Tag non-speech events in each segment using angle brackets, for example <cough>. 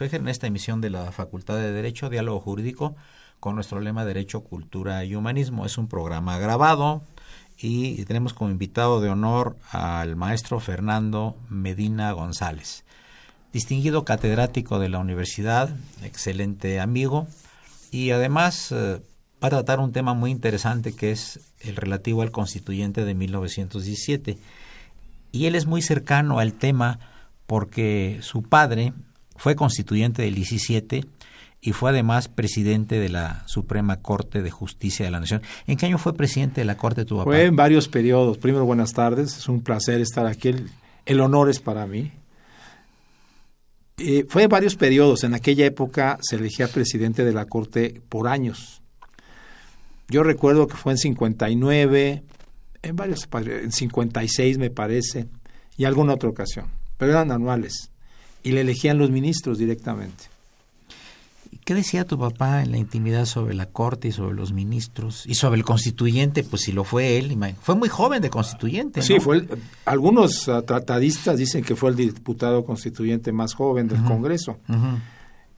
En esta emisión de la Facultad de Derecho, Diálogo Jurídico, con nuestro lema Derecho, Cultura y Humanismo. Es un programa grabado y tenemos como invitado de honor al maestro Fernando Medina González, distinguido catedrático de la universidad, excelente amigo y además eh, va a tratar un tema muy interesante que es el relativo al constituyente de 1917. Y él es muy cercano al tema porque su padre fue constituyente del 17 y fue además presidente de la Suprema Corte de Justicia de la Nación. ¿En qué año fue presidente de la Corte tu papá? Fue en varios periodos. Primero, buenas tardes. Es un placer estar aquí. El, honor es para mí. Eh, fue en varios periodos. En aquella época se elegía presidente de la Corte por años. Yo recuerdo que fue en 59, en varios, en 56 me parece, y alguna otra ocasión. Pero eran anuales. Y le elegían los ministros directamente. ¿Qué decía tu papá en la intimidad sobre la corte y sobre los ministros y sobre el constituyente? Pues si lo fue él, fue muy joven de constituyente. ¿no? Sí, fue el, algunos uh, tratadistas dicen que fue el diputado constituyente más joven del uh -huh. Congreso. Uh -huh.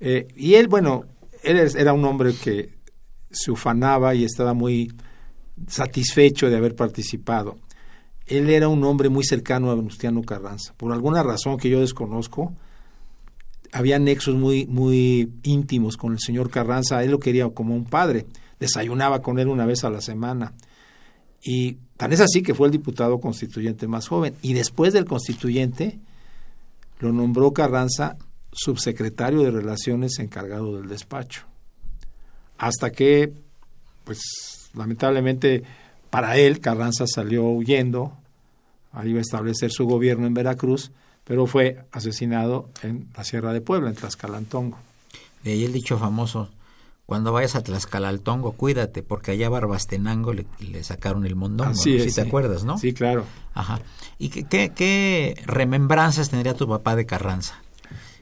eh, y él, bueno, él era un hombre que se ufanaba y estaba muy satisfecho de haber participado. Él era un hombre muy cercano a Venustiano Carranza. Por alguna razón que yo desconozco, había nexos muy, muy íntimos con el señor Carranza. Él lo quería como un padre. Desayunaba con él una vez a la semana. Y tan es así que fue el diputado constituyente más joven. Y después del constituyente, lo nombró Carranza subsecretario de Relaciones encargado del despacho. Hasta que, pues, lamentablemente para él, Carranza salió huyendo, iba a establecer su gobierno en Veracruz, pero fue asesinado en la Sierra de Puebla, en Tlaxcalantongo. De ahí el dicho famoso, cuando vayas a Tlaxcalantongo, cuídate, porque allá a Barbastenango le, le sacaron el mondongo. Es, ¿Sí te acuerdas, no? Sí, claro. Ajá. ¿Y qué, qué, qué remembranzas tendría tu papá de Carranza?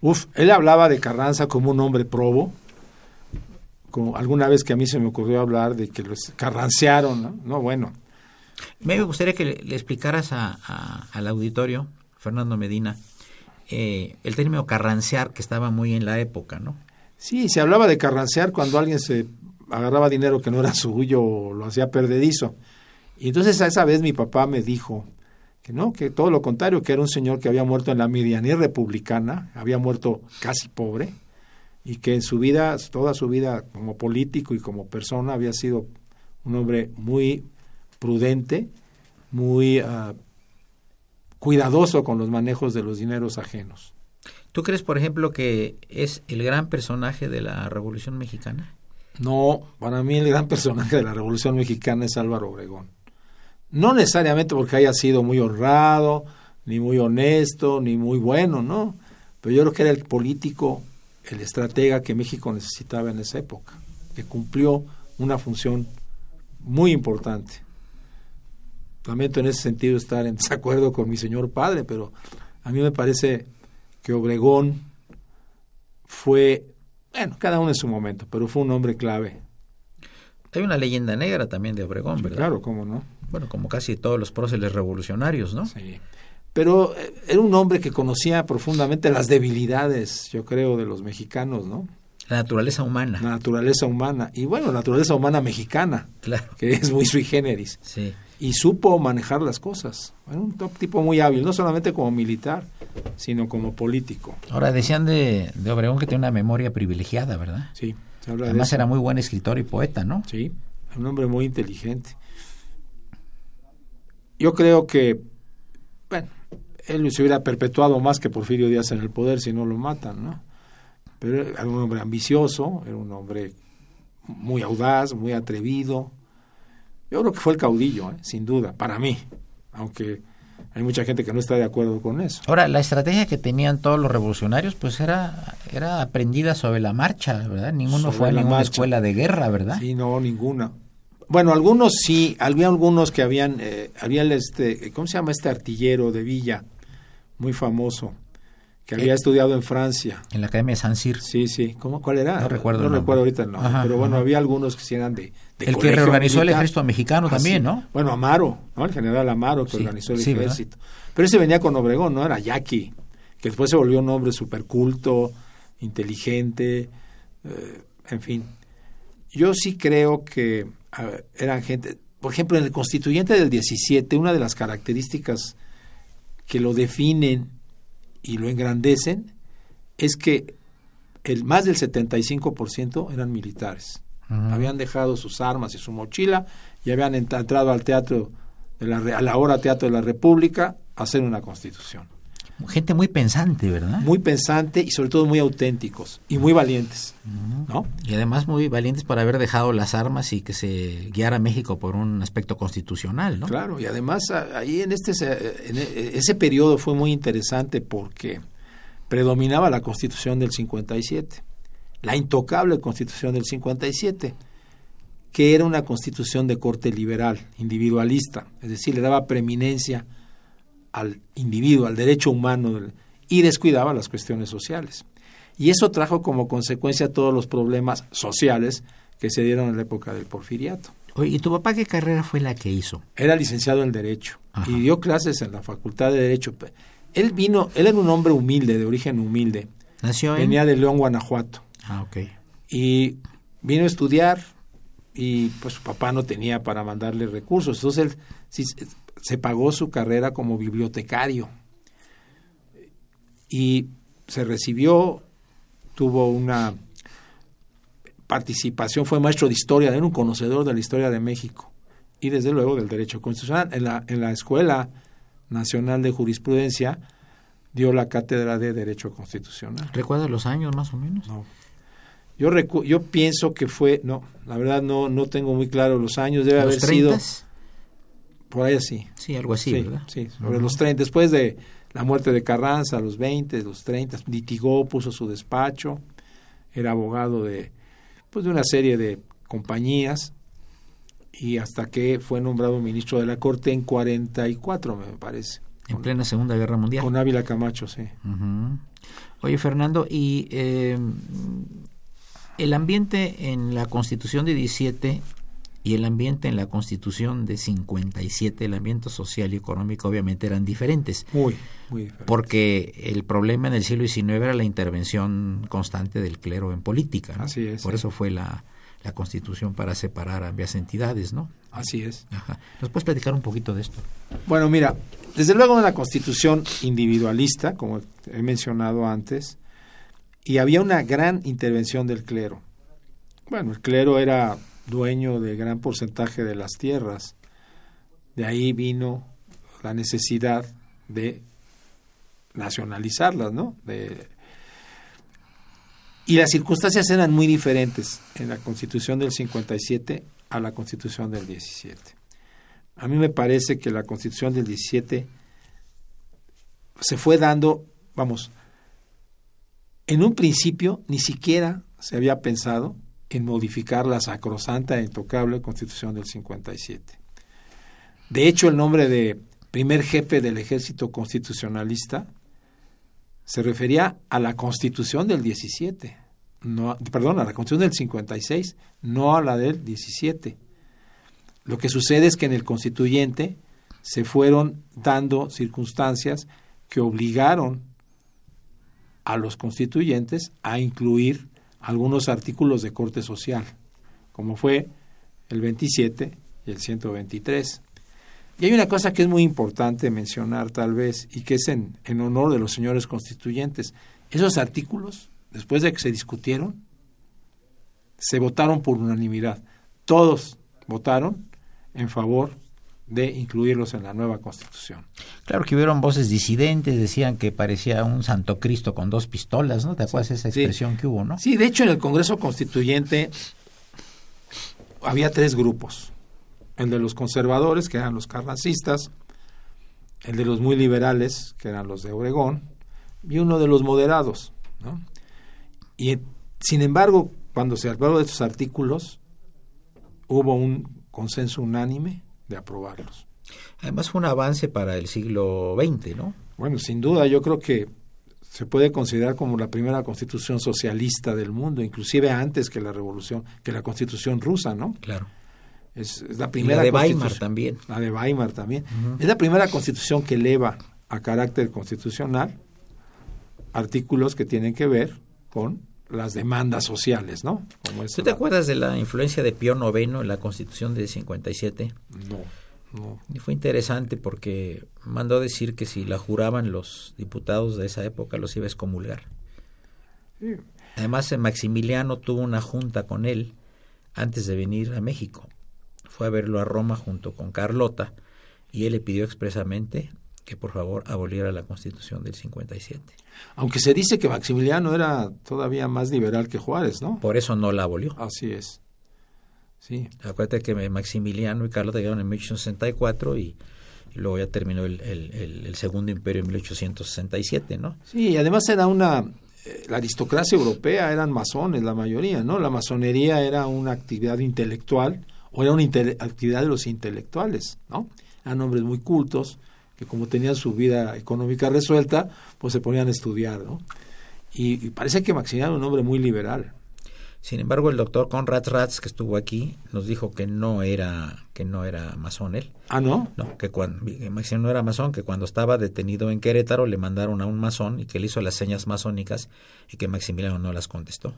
Uf, él hablaba de Carranza como un hombre probo. Como alguna vez que a mí se me ocurrió hablar de que los carrancearon, ¿no? No, bueno. Me gustaría que le, le explicaras a- a- al auditorio, Fernando Medina, eh, el término carrancear que estaba muy en la época, ¿no? Sí, se hablaba de carrancear cuando alguien se agarraba dinero que no era suyo o lo hacía perdedizo. Y entonces a esa vez mi papá me dijo que no, que todo lo contrario, que era un señor que había muerto en la medianía republicana, había muerto casi pobre, y que en su vida, toda su vida como político y como persona, había sido un hombre muy prudente, muy ah, cuidadoso con los manejos de los dineros ajenos. ¿Tú crees, por ejemplo, que es el gran personaje de la Revolución Mexicana? No, para mí el gran personaje de la Revolución Mexicana es Álvaro Obregón. No necesariamente porque haya sido muy honrado, ni muy honesto, ni muy bueno, no. Pero yo creo que era el político, el estratega que México necesitaba en esa época, que cumplió una función muy importante. Lamento en ese sentido estar en desacuerdo con mi señor padre, pero a mí me parece que Obregón fue, bueno, cada uno en su momento, pero fue un hombre clave. Hay una leyenda negra también de Obregón, ¿verdad? Claro, cómo no. Bueno, como casi todos los próceres revolucionarios, ¿no? Sí. Pero eh, era un hombre que conocía profundamente las debilidades, yo creo, de los mexicanos, ¿no? La naturaleza humana. La naturaleza humana. Y bueno, la naturaleza humana mexicana, Claro. que es muy sui generis. Sí. Y supo manejar las cosas. Era un top- tipo muy hábil, no solamente como militar, sino como político. Ahora decían de, de Obregón que tiene una memoria privilegiada, ¿verdad? Sí, se habla de Además era muy buen escritor y poeta, ¿no? Sí, un hombre muy inteligente. Yo creo que, bueno, él se hubiera perpetuado más que Porfirio Díaz en el poder si no lo matan, ¿no? Pero era un hombre ambicioso, era un hombre muy audaz, muy atrevido. Yo creo que fue el caudillo, ¿eh? sin duda, para mí, aunque hay mucha gente que no está de acuerdo con eso. Ahora, la estrategia que tenían todos los revolucionarios, pues era, era aprendida sobre la marcha, ¿verdad? Ninguno Sobre fue a ninguna marcha. escuela de guerra, ¿verdad? Sí, no, ninguna. Bueno, algunos sí, había algunos que habían, eh, había el este, ¿cómo se llama este artillero de Villa? Muy famoso, que había Eh, estudiado en Francia. En la Academia de San Cir. Sí, sí, ¿cómo, ¿cuál era? No recuerdo No recuerdo ahorita Ajá, pero bueno, ajá. había algunos que sí eran de, de El que reorganizó el ejército mexicano Ah, también, sí. ¿no? Bueno, Amaro, ¿no? El general Amaro que Sí, organizó el sí, ¿verdad? ejército. Pero ese venía con Obregón, ¿no? Era Yaqui, que después se volvió un hombre súper culto, inteligente, eh, en fin. Yo sí creo que ver, eran gente, por ejemplo, en el constituyente del 17, una de las características que lo definen y lo engrandecen es que el más del 75% eran militares. Habían dejado sus armas y su mochila y habían ent- entrado al teatro de la a la hora teatro de la República a hacer una constitución. Gente muy pensante, ¿verdad? Muy pensante y sobre todo muy auténticos y muy valientes, ¿no? Y además muy valientes por haber dejado las armas y que se guiara México por un aspecto constitucional, ¿no? Claro, y además a- ahí en este en e- ese periodo fue muy interesante porque predominaba la Constitución del 57, la intocable Constitución del 57, que era una constitución de corte liberal, individualista, es decir, le daba preeminencia al individuo, al derecho humano y descuidaba las cuestiones sociales. Y eso trajo como consecuencia todos los problemas sociales que se dieron en la época del porfiriato. Oye, ¿y tu papá qué carrera fue la que hizo? Era licenciado en Derecho Ajá. y dio clases en la Facultad de Derecho. Él vino, él era un hombre humilde, de origen humilde. Nació en... Venía de León, Guanajuato. Ah, ok. Y vino a estudiar y pues su papá no tenía para mandarle recursos. Entonces él se pagó su carrera como bibliotecario. Y se recibió, tuvo una participación, fue maestro de historia, era un conocedor de la historia de México y desde luego del derecho constitucional. En la, en la Escuela Nacional de Jurisprudencia dio la cátedra de Derecho Constitucional. ¿Recuerdas los años más o menos? No. Yo, recu yo pienso que fue, no, la verdad no, no tengo muy claro los años, debe ¿Los haber sido 30? Por ahí así. Sí, algo así, sí, ¿verdad? sí, sobre los 30, después de, la muerte de Carranza a los 20, los 30, litigó, puso su despacho, era abogado de, pues, de una serie de compañías y hasta que fue nombrado ministro de la Corte en 44, me parece. En plena Segunda Guerra Mundial. Con Ávila Camacho, sí. Oye, Fernando, y eh, el ambiente en la Constitución de 17 y el ambiente en la Constitución de 57, el ambiente social y económico obviamente eran diferentes. Muy, muy diferentes. Porque el problema en el siglo XIX era la intervención constante del clero en política. ¿no? Así es. Por eso fue la, la Constitución para separar ambas entidades, ¿no? Así es. Ajá. ¿Nos puedes platicar un poquito de esto? Bueno, mira, desde luego una constitución individualista, como he mencionado antes, y había una gran intervención del clero. Bueno, el clero era dueño de gran porcentaje de las tierras. De ahí vino la necesidad de nacionalizarlas, ¿no? Y las circunstancias eran muy diferentes en la Constitución del 57 a la Constitución del 17. A mí me parece que la Constitución del 17 se fue dando, vamos, en un principio ni siquiera se había pensado en modificar la sacrosanta e intocable Constitución del 57. De hecho, el nombre de primer jefe del ejército constitucionalista se refería a la Constitución del 17, no, perdón, a la Constitución del 56, no a la del 17. Lo que sucede es que en el constituyente se fueron dando circunstancias que obligaron a los constituyentes a incluir algunos artículos de corte social, como fue el 27 y el 123. Y hay una cosa que es muy importante mencionar tal vez y que es en, en honor de los señores constituyentes. Esos artículos, después de que se discutieron, se votaron por unanimidad. Todos votaron en favor de incluirlos en la nueva constitución. Claro que hubieron voces disidentes, decían que parecía un Santo Cristo con dos pistolas, ¿no? ¿Te acuerdas esa expresión sí. que hubo, no? Sí, de hecho en el Congreso Constituyente había tres grupos. El de los conservadores, que eran los carrancistas, el de los muy liberales, que eran los de Obregón, y uno de los moderados, ¿no? Y sin embargo, cuando se habló de estos artículos, hubo un consenso unánime de aprobarlos. Además fue un avance para el siglo XX, ¿no? Bueno, sin duda, yo creo que se puede considerar como la primera constitución socialista del mundo, inclusive antes que la revolución, que la constitución rusa, ¿no? Claro. Es, es la primera. Y la de Weimar también. La de Weimar también. Uh -huh. Es la primera constitución que eleva a carácter constitucional artículos que tienen que ver con las demandas sociales, ¿no? Como ¿Tú te la... acuerdas de la influencia de Pío IX en la Constitución de 57? No, no. Y fue interesante porque mandó decir que si la juraban los diputados de esa época los iba a excomulgar. Sí. Además, Maximiliano tuvo una junta con él antes de venir a México. Fue a verlo a Roma junto con Carlota y él le pidió expresamente que por favor aboliera la Constitución del 57. Aunque se dice que Maximiliano era todavía más liberal que Juárez, ¿no? Por eso no la abolió. Así es. Sí. Acuérdate que Maximiliano y Carlota llegaron en 1864 y, y luego ya terminó el, el, el, el, Segundo Imperio en 1867, ¿no? Sí, y además era una... Eh, la aristocracia europea eran masones, la mayoría, ¿no? La masonería era una actividad intelectual o era una actividad de los intelectuales, ¿no? Eran hombres muy cultos, que como tenían su vida económica resuelta, pues se ponían a estudiar, ¿no? Y, y parece que Maximiliano era un hombre muy liberal. Sin embargo, el doctor Conrad Ratz, que estuvo aquí, nos dijo que no era que no era masón él. Ah, ¿no? No, que cuando que Maximiliano no era masón, que cuando estaba detenido en Querétaro le mandaron a un masón y que le hizo las señas masónicas y que Maximiliano no las contestó.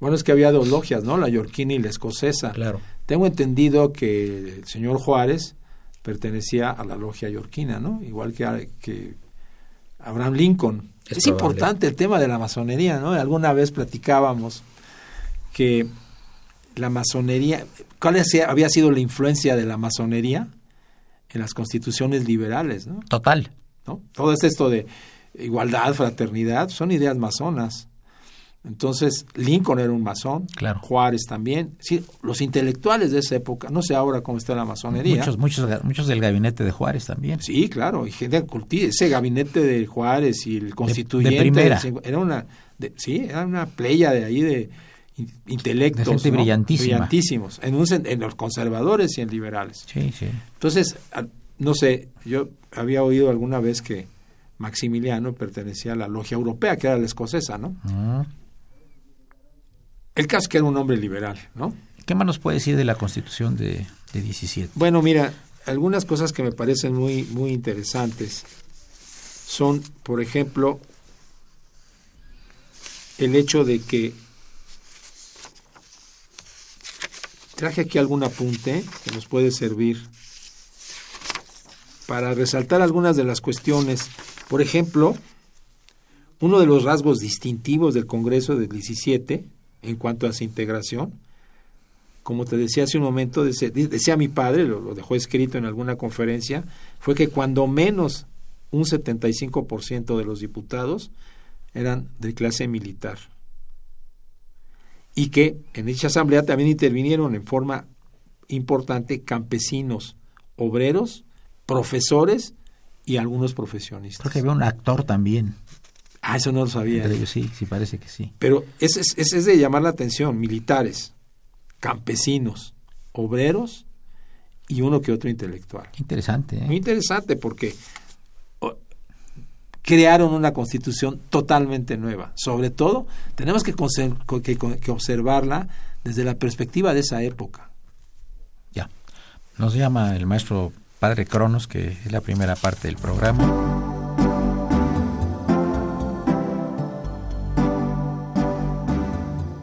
Bueno, es que había dos logias, ¿no? La yorquina y la escocesa. Claro. Tengo entendido que el señor Juárez pertenecía a la logia yorquina, ¿no? Igual que, que Abraham Lincoln. Es, es importante el tema de la masonería, ¿no? Alguna vez platicábamos que la masonería, ¿cuál había sido la influencia de la masonería en las constituciones liberales, ¿no? Total. ¿No? Todo es esto de igualdad, fraternidad, son ideas masonas. Entonces, Lincoln era un masón, Claro. Juárez también. Sí, los intelectuales de esa época, no sé ahora cómo está la masonería. Muchos, muchos, muchos del gabinete de Juárez también. Sí, claro, y gente culti- ese gabinete de Juárez y el constituyente primera. del cincu- era una de- sí, era una playa de ahí de in- intelectos De gente ¿no? brillantísimos, en, un en los conservadores y en liberales. Sí, sí. Entonces, no sé, yo había oído alguna vez que Maximiliano pertenecía a la logia europea, que era la escocesa, ¿no? Mm. El caso es que era un hombre liberal, ¿no? ¿Qué más nos puede decir de la Constitución de, de 17? Bueno, mira, algunas cosas que me parecen muy, muy interesantes son, por ejemplo, el hecho de que traje aquí algún apunte que nos puede servir para resaltar algunas de las cuestiones. Por ejemplo, uno de los rasgos distintivos del Congreso del 17 en cuanto a su integración como te decía hace un momento, decía, mi padre, lo, lo, dejó escrito en alguna conferencia, fue que cuando menos un 75% de los diputados eran de clase militar. Y que en dicha asamblea también intervinieron en forma importante campesinos, obreros, profesores y algunos profesionistas. Creo que había un actor también. Ah, eso no lo sabía. Entre ellos, sí, sí, parece que sí. Pero ese es, es de llamar la atención, militares campesinos, obreros y uno que otro intelectual. Interesante. ¿eh? Muy interesante porque crearon una constitución totalmente nueva. Sobre todo, tenemos que, que, que, observarla desde la perspectiva de esa época. Ya. Nos llama el maestro Padre Cronos, que es la primera parte del programa.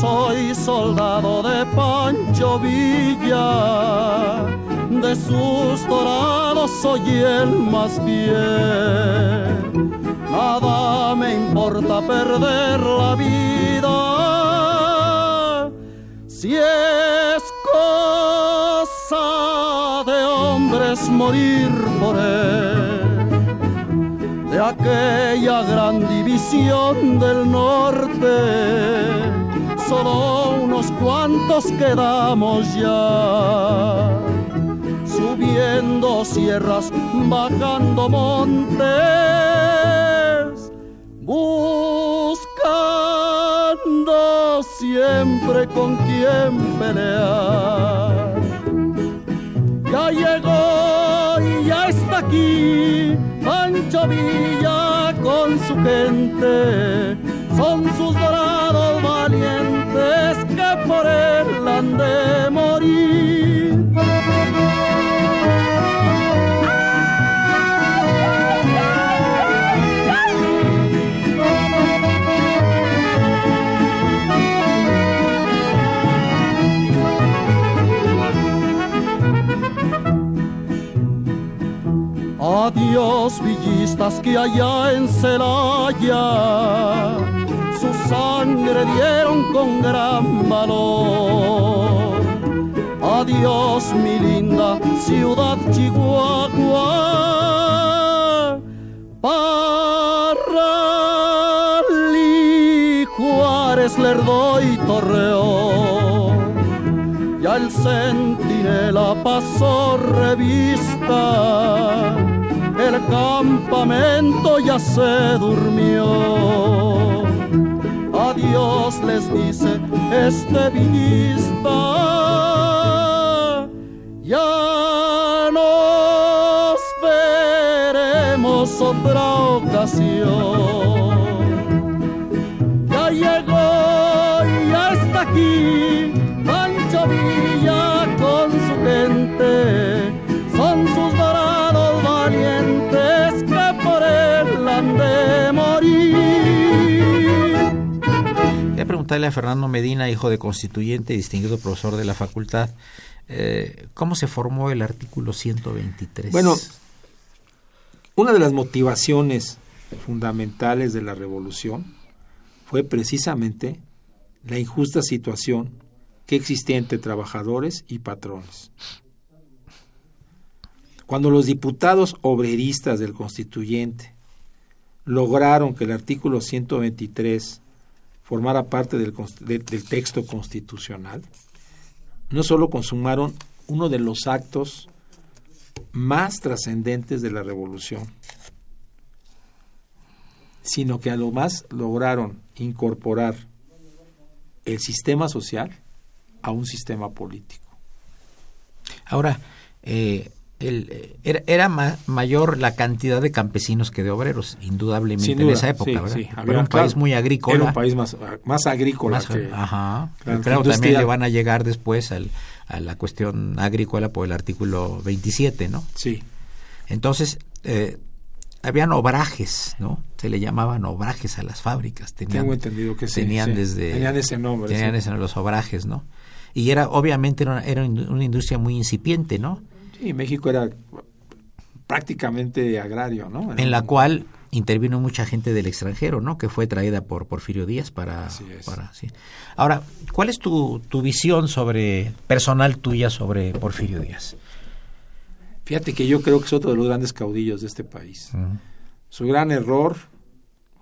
Soy soldado de Pancho Villa, de sus dorados soy el más fiel. Nada me importa perder la vida, si es cosa de hombres morir por él. De aquella gran división del norte, solo unos cuantos quedamos ya, subiendo sierras, bajando montes, buscando siempre con quién pelear. Ya llegó y ya está aquí Pancho Villa con su gente, son sus dorados él Adiós villistas que allá en Celaya su sangre dieron con gran valor. Adiós mi linda ciudad Chihuahua. Parralí, Juárez, Lerdo y Torreón. Ya el centinela pasó revista el campamento ya se durmió. Adiós les dice este villista. Ya nos veremos otra ocasión. Preguntarle Fernando Medina, hijo de constituyente y distinguido profesor de la facultad, eh, ¿cómo se formó el artículo 123? Bueno, una de las motivaciones fundamentales de la revolución fue precisamente la injusta situación que existía entre trabajadores y patrones. Cuando los diputados obreristas del constituyente lograron que el artículo 123 formara parte del, texto constitucional, no solo consumaron uno de los actos más trascendentes de la revolución, sino que a lo más lograron incorporar el sistema social a un sistema político. Ahora, eh, el, eh, era, era ma mayor la cantidad de campesinos que de obreros, indudablemente duda, en esa época, sí, ¿verdad? sí. Era un país muy agrícola. Era un país más, más agrícola más- que... ajá. claro, Claro, que también le van a llegar después al, a la cuestión agrícola por el artículo 27, ¿no? Sí, Entonces, eh, habían obrajes, ¿no? Se le llamaban obrajes a las fábricas. Tenían, tengo entendido que sí. tenían sí. desde Tenían ese nombre. tenían sí. ese- los obrajes, ¿no? Y era obviamente era una, era una industria muy incipiente, ¿no? Sí, México era prácticamente agrario, ¿no? Era En la un- cual intervino mucha gente del extranjero, ¿no? Que fue traída por Porfirio Díaz para... Para sí. Ahora, ¿cuál es tu, tu visión sobre personal tuya sobre Porfirio Díaz? Fíjate que yo creo que es otro de los grandes caudillos de este país. Su gran error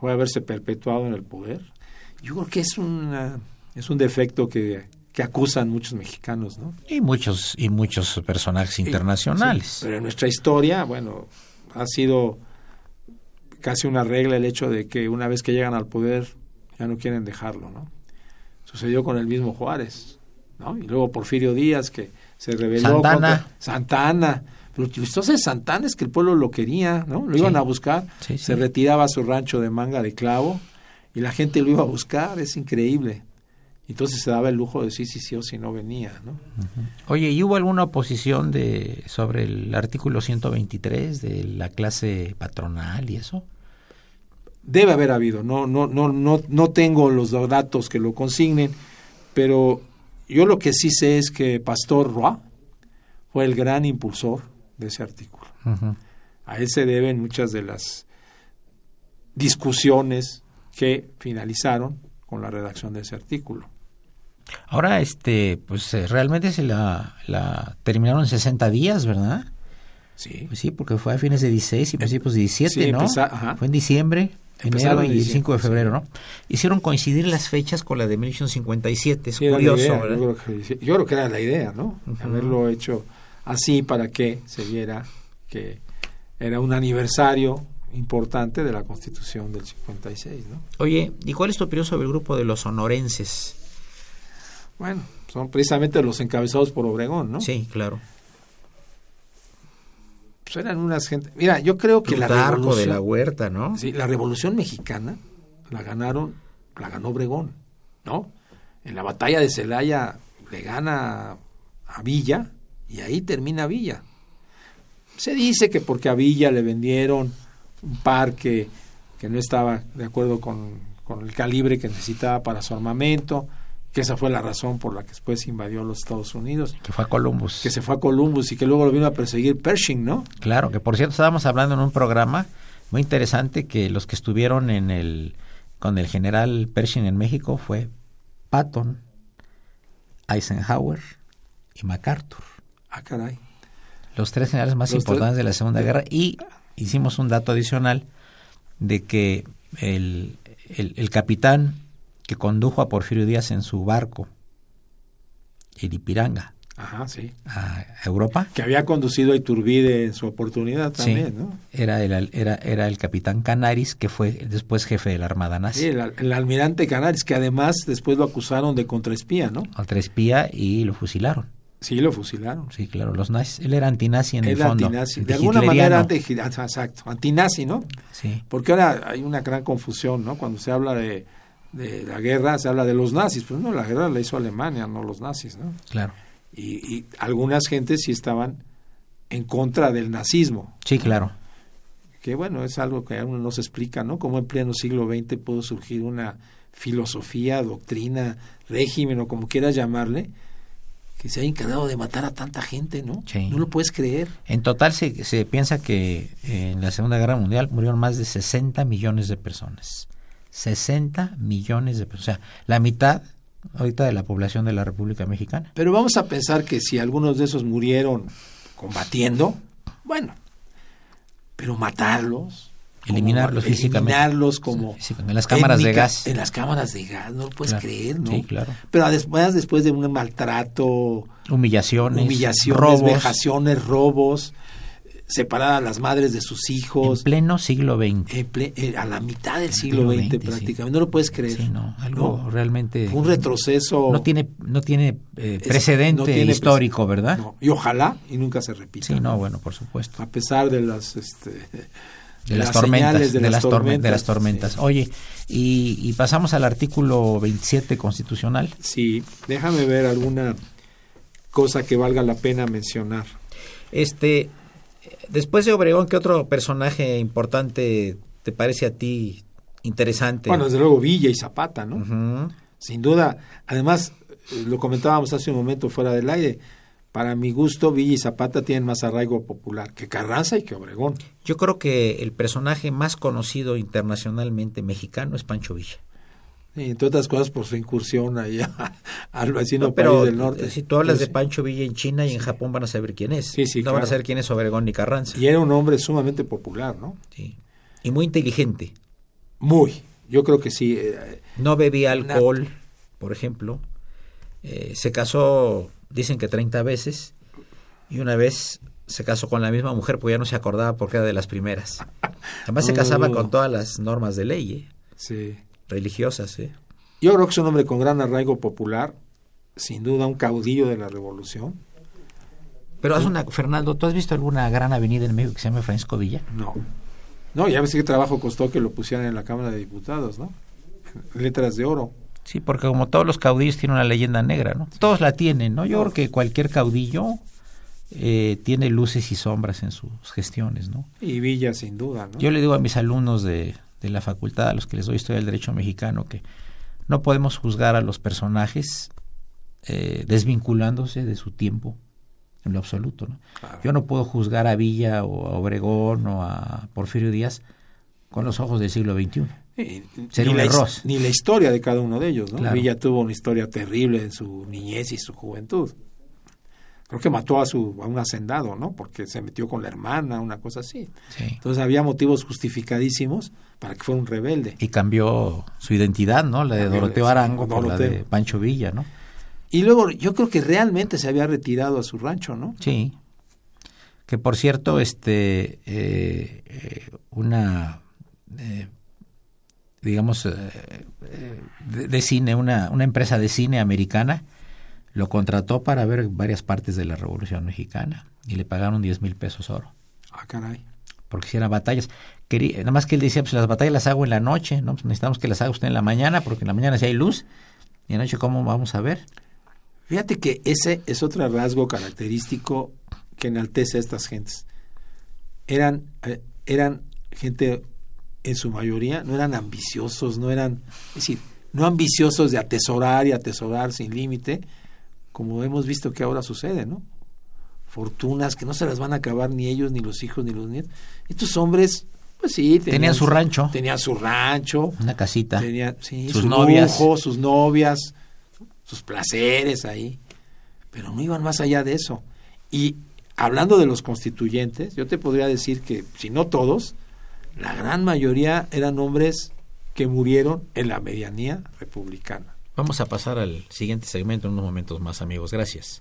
fue haberse perpetuado en el poder. Yo creo que es, una, es un defecto que, que acusan muchos mexicanos, ¿no? Y muchos y muchos personajes internacionales. Sí, pero en nuestra historia, bueno, ha sido casi una regla el hecho de que una vez que llegan al poder ya no quieren dejarlo, ¿no? Sucedió con el mismo Juárez, ¿no? Y luego Porfirio Díaz que se rebeló Santana. contra Santana. Pero entonces Santana es que el pueblo lo quería, ¿no? Lo Sí. iban a buscar, sí. se retiraba a su rancho de manga de clavo y la gente lo iba a buscar, es increíble. Entonces se daba el lujo de decir si sí o si no venía, ¿no? Oye, ¿y hubo alguna oposición de sobre el artículo 123 de la clase patronal y eso? Debe haber habido, no, no, no, no, no tengo los datos que lo consignen, pero yo lo que sí sé es que Pastor Roy fue el gran impulsor de ese artículo. A él se deben muchas de las discusiones que finalizaron con la redacción de ese artículo. Ahora, este, pues eh, realmente se la, la terminaron en 60 días, ¿verdad? Sí. Pues sí, porque fue a fines de 16 y principios de 17, Sí, ¿no? ajá. Fue en diciembre, Empezaron enero en y diciembre, 5 de febrero, ¿no? Hicieron coincidir las fechas con la de 1857, es Sí, curioso, idea, ¿verdad? yo, creo que, yo creo que era la idea, ¿no? Haberlo hecho así para que se viera que era un aniversario importante de la Constitución del 56, ¿no? Oye, ¿y cuál es tu opinión sobre el grupo de los sonorenses? Bueno, son precisamente los encabezados por Obregón, ¿no? Sí, claro. Pues eran unas gente. Mira, yo creo que la revolución, de la Huerta, ¿no? sí, la revolución mexicana la ganaron, la ganó Obregón, ¿no? En la batalla de Celaya le gana a Villa y ahí termina Villa. Se dice que porque a Villa le vendieron un parque que no estaba de acuerdo con, con el calibre que necesitaba para su armamento, que esa fue la razón por la que después invadió los Estados Unidos, Que fue a Columbus. que se fue a Columbus y que luego lo vino a perseguir Pershing, ¿no? Claro, que por cierto estábamos hablando en un programa muy interesante que los que estuvieron en el con el general Pershing en México fue Patton, Eisenhower y MacArthur, Ah, caray. los tres generales más Los importantes de la Segunda Guerra y hicimos un dato adicional de que el, el, el capitán que condujo a Porfirio Díaz en su barco, el Ipiranga, Ajá, sí. a Europa, Que había conducido a Iturbide en su oportunidad Sí. también, ¿no? era el, era, era el capitán Canaris, que fue después jefe de la Armada nazi. Sí, el, el almirante Canaris, que además después lo acusaron de contraespía, ¿no? Otra espía y lo fusilaron. Sí, lo fusilaron. Sí, claro, los nazis. Él era antinazi en el fondo. antinazi. De alguna manera, anti, exacto, antinazi, ¿no? Sí, Porque ahora hay una gran confusión, ¿no? Cuando se habla de, de la guerra se habla de los nazis, pues no, la guerra la hizo Alemania, no los nazis, ¿no? Claro. Y, y algunas gentes sí estaban en contra del nazismo, Sí, claro. que bueno, es algo que aún no se explica, ¿no? Cómo en pleno siglo XX pudo surgir una filosofía, doctrina, régimen o como quieras llamarle, que se ha encargado de matar a tanta gente, ¿no? Sí. No lo puedes creer. En total se, se piensa que en la Segunda Guerra Mundial murieron más de 60 millones de personas. 60 millones de personas. O sea, la mitad ahorita de la población de la República Mexicana. Pero vamos a pensar que si algunos de esos murieron combatiendo, bueno, pero matarlos, Eliminarlos como- físicamente. eliminarlos como en las cámaras de gas. en las cámaras de gas, no lo puedes Claro. creer, ¿no? Sí, claro. Pero después, después de un maltrato, Humillaciones, humillaciones, robos. vejaciones, robos, separar a las madres de sus En hijos, pleno siglo XX. en ple- eh, a la mitad del siglo siglo XX XX, sí. prácticamente, no lo puedes creer. Sí, no, algo No. realmente Un retroceso. no tiene no tiene eh, es- precedente no tiene histórico, ¿verdad? no, y ojalá y nunca se repita. Sí, no, bueno, por supuesto. a pesar de las este, De, las, las tormentas, señales de, las tormentas, de las tormentas. sí. Oye, y, y pasamos al artículo 27 constitucional. Sí, déjame ver alguna cosa que valga la pena mencionar. Este, después de Obregón, ¿qué otro personaje importante te parece a ti interesante? Bueno, desde luego Villa y Zapata, ¿no? Sin duda. Además, eh, lo comentábamos hace un momento fuera del aire. Para mi gusto, Villa y Zapata tienen más arraigo popular que Carranza y que Obregón. Yo creo que el personaje más conocido internacionalmente mexicano es Pancho Villa. Y entre otras cosas por su incursión ahí a- <laughs> al vecino No, pero país del norte. si tú hablas Pues, de Pancho Villa en China y en Japón van a saber quién es. Sí, sí, no van a saber quién es Obregón ni Carranza. Y era un hombre sumamente popular, ¿no? Sí. Y muy inteligente. Muy. Yo creo que sí. eh, No bebía alcohol, por ejemplo. Eh, se casó, dicen que 30 veces. Y una vez se casó con la misma mujer porque ya no se acordaba porque era de las primeras. <laughs> Además se casaba Oh. con todas las normas de ley, ¿eh? sí. Religiosas. ¿eh? Yo creo que es un hombre con gran arraigo popular, sin duda un caudillo de la revolución. Pero haz una, Fernando, ¿tú has visto alguna gran avenida en México que se llama Francisco Villa? No. No, ya ves qué trabajo costó que lo pusieran en la Cámara de Diputados, ¿no? Letras de oro. Sí, porque como todos los caudillos tienen una leyenda negra, ¿no? Todos la tienen, ¿no? Yo creo que cualquier caudillo eh, tiene luces y sombras en sus gestiones, ¿no? Y Villa, sin duda, ¿no? Yo le digo a mis alumnos de, de la facultad, a los que les doy historia del derecho mexicano, que no podemos juzgar a los personajes eh, desvinculándose de su tiempo en lo absoluto. ¿no? Claro. Yo no puedo juzgar a Villa o a Obregón o a Porfirio Díaz con los ojos del siglo XXI. Sería ni un la, error. his- Ni la historia de cada uno de ellos, ¿no? Claro. Villa tuvo una historia terrible en su niñez y su juventud. Creo que mató a su a un hacendado, ¿no? Porque se metió con la hermana, una cosa así. Sí. Entonces había motivos justificadísimos para que fuera un rebelde. Y cambió su identidad, ¿no? La de Cambió, Doroteo Arango por la de Pancho Villa, ¿no? Y luego yo creo que realmente se había retirado a su rancho, ¿no? Sí. Que por cierto, este, eh, eh, una, eh, digamos, de, de cine, una, una empresa de cine americana lo contrató para ver varias partes de la Revolución Mexicana y le pagaron 10 mil pesos oro Ah, caray. Porque hicieran batallas. Quería, nada más que él decía, pues las batallas las hago en la noche, ¿no? Pues necesitamos que las haga usted en la mañana porque en la mañana sí hay luz y en la noche cómo vamos a ver. Fíjate que ese es otro rasgo característico que enaltece a estas gentes. Eran, eh, eran gente, en su mayoría, no eran ambiciosos, no eran, es decir, no ambiciosos de atesorar y atesorar sin límite, como hemos visto que ahora sucede, ¿no? Fortunas que no se las van a acabar ni ellos, ni los hijos, ni los nietos. Estos hombres, pues sí, Tenían su rancho. Tenían su rancho, Una casita. Tenía, sí, Sus su novias. lujo, sus novias, sus placeres ahí. Pero no iban más allá de eso. Y hablando de los constituyentes, yo te podría decir que, si no todos, la gran mayoría eran hombres que murieron en la medianía republicana. Vamos a pasar al siguiente segmento en unos momentos más, amigos. Gracias.